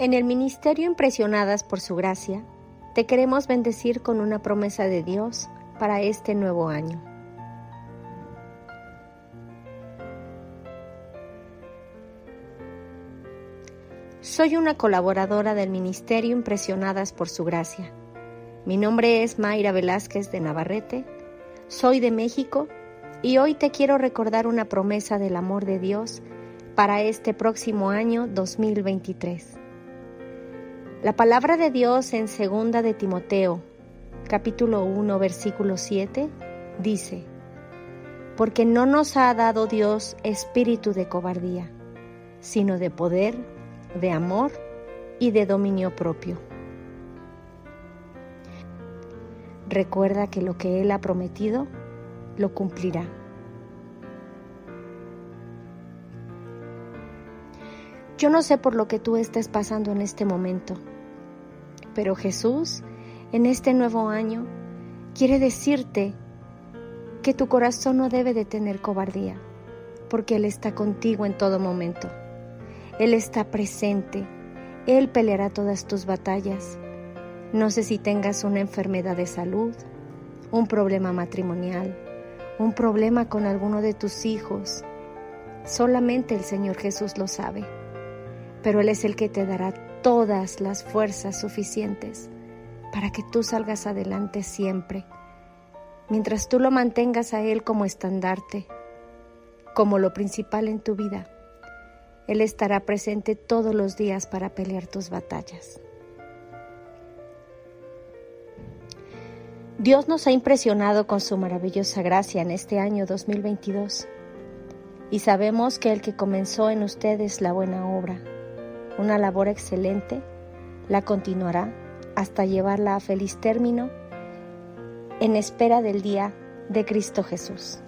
En el Ministerio Impresionadas por Su Gracia, te queremos bendecir con una promesa de Dios para este nuevo año. Soy una colaboradora del Ministerio Impresionadas por Su Gracia. Mi nombre es Mayra Velázquez de Navarrete, soy de México y hoy te quiero recordar una promesa del amor de Dios para este próximo año 2023. La palabra de Dios en segunda de Timoteo, capítulo 1, versículo 7, dice, porque no nos ha dado Dios espíritu de cobardía, sino de poder, de amor y de dominio propio. Recuerda que lo que Él ha prometido, lo cumplirá. Yo no sé por lo que tú estés pasando en este momento, pero Jesús, en este nuevo año, quiere decirte que tu corazón no debe de tener cobardía, porque Él está contigo en todo momento. Él está presente, Él peleará todas tus batallas. No sé si tengas una enfermedad de salud, un problema matrimonial, un problema con alguno de tus hijos. Solamente el Señor Jesús lo sabe pero Él es el que te dará todas las fuerzas suficientes para que tú salgas adelante siempre, mientras tú lo mantengas a Él como estandarte, como lo principal en tu vida. Él estará presente todos los días para pelear tus batallas. Dios nos ha impresionado con su maravillosa gracia en este año 2022 y sabemos que el que comenzó en ustedes la buena obra una labor excelente, la continuará hasta llevarla a feliz término en espera del día de Cristo Jesús.